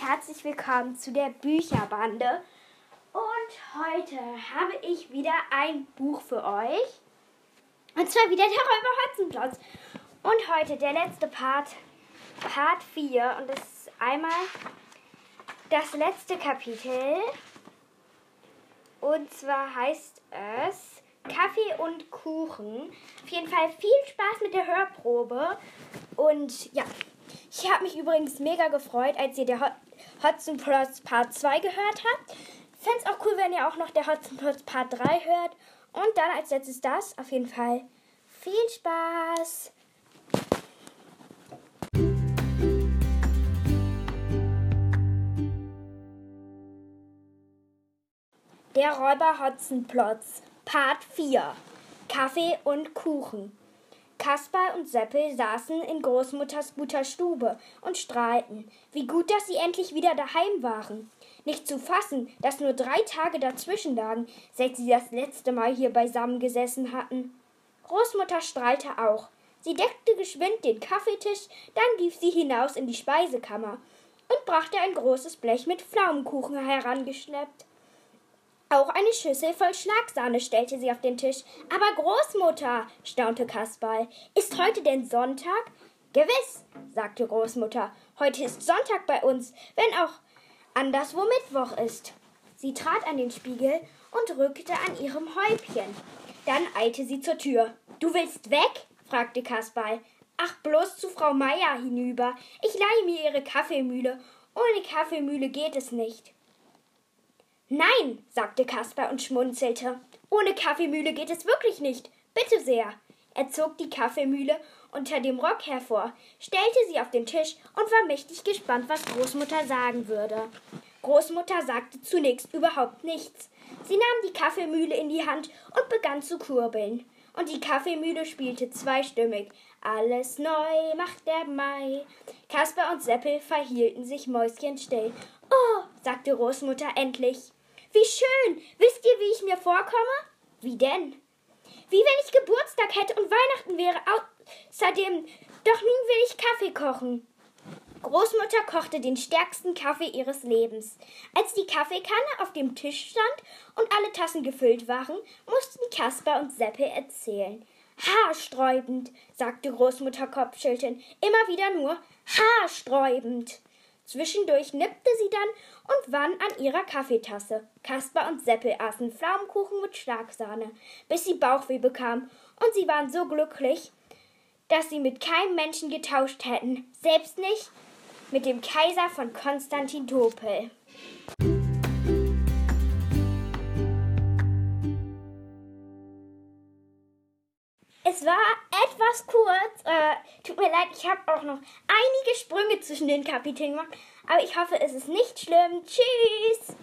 herzlich willkommen zu der Bücherbande. Und heute habe ich wieder ein Buch für euch. Und zwar wieder der Räuber Hotzenplotz. Und heute der letzte Part, Part 4. Und das ist einmal das letzte Kapitel. Und zwar heißt es Kaffee und Kuchen. Auf jeden Fall viel Spaß mit der Hörprobe. Und ja, ich habe mich übrigens mega gefreut, als ihr der Hudson Plus Part 2 gehört habt. Fände es auch cool, wenn ihr auch noch der Hudson Plus Part 3 hört. Und dann als letztes das. Auf jeden Fall viel Spaß. Der Räuber Hotzenplotz Part 4 Kaffee und Kuchen Kaspar und Seppel saßen in Großmutters guter Stube und strahlten. Wie gut, dass sie endlich wieder daheim waren. Nicht zu fassen, dass nur drei Tage dazwischen lagen, seit sie das letzte Mal hier beisammen gesessen hatten. Großmutter strahlte auch. Sie deckte geschwind den Kaffeetisch, dann lief sie hinaus in die Speisekammer und brachte ein großes Blech mit Pflaumenkuchen herangeschleppt. Auch eine Schüssel voll Schlagsahne stellte sie auf den Tisch. Aber Großmutter, staunte Kasperl, ist heute denn Sonntag? Gewiss, sagte Großmutter. Heute ist Sonntag bei uns, wenn auch anderswo Mittwoch ist. Sie trat an den Spiegel und rückte an ihrem Häubchen. Dann eilte sie zur Tür. Du willst weg? fragte Kasperl. Ach, bloß zu Frau Meier hinüber. Ich leihe mir ihre Kaffeemühle. Ohne Kaffeemühle geht es nicht. Nein, sagte Kasper und schmunzelte. Ohne Kaffeemühle geht es wirklich nicht. Bitte sehr. Er zog die Kaffeemühle unter dem Rock hervor, stellte sie auf den Tisch und war mächtig gespannt, was Großmutter sagen würde. Großmutter sagte zunächst überhaupt nichts. Sie nahm die Kaffeemühle in die Hand und begann zu kurbeln. Und die Kaffeemühle spielte zweistimmig. Alles neu macht der Mai. Kasper und Seppel verhielten sich mäuschenstill. Oh, sagte Großmutter endlich. Wie schön! Wisst ihr, wie ich mir vorkomme? Wie denn? Wie wenn ich Geburtstag hätte und Weihnachten wäre. Außerdem, doch nun will ich Kaffee kochen. Großmutter kochte den stärksten Kaffee ihres Lebens. Als die Kaffeekanne auf dem Tisch stand und alle Tassen gefüllt waren, mussten Kasper und Seppel erzählen. Haarsträubend, sagte Großmutter kopfschüttelnd, immer wieder nur haarsträubend. Zwischendurch nippte sie dann und wann an ihrer Kaffeetasse. Kasper und Seppel aßen Pflaumenkuchen mit Schlagsahne, bis sie Bauchweh bekamen, und sie waren so glücklich, dass sie mit keinem Menschen getauscht hätten, selbst nicht mit dem Kaiser von Konstantinopel. Es war etwas kurz. Äh, tut mir leid, ich habe auch noch einige Sprünge zwischen den Kapiteln gemacht. Aber ich hoffe, es ist nicht schlimm. Tschüss!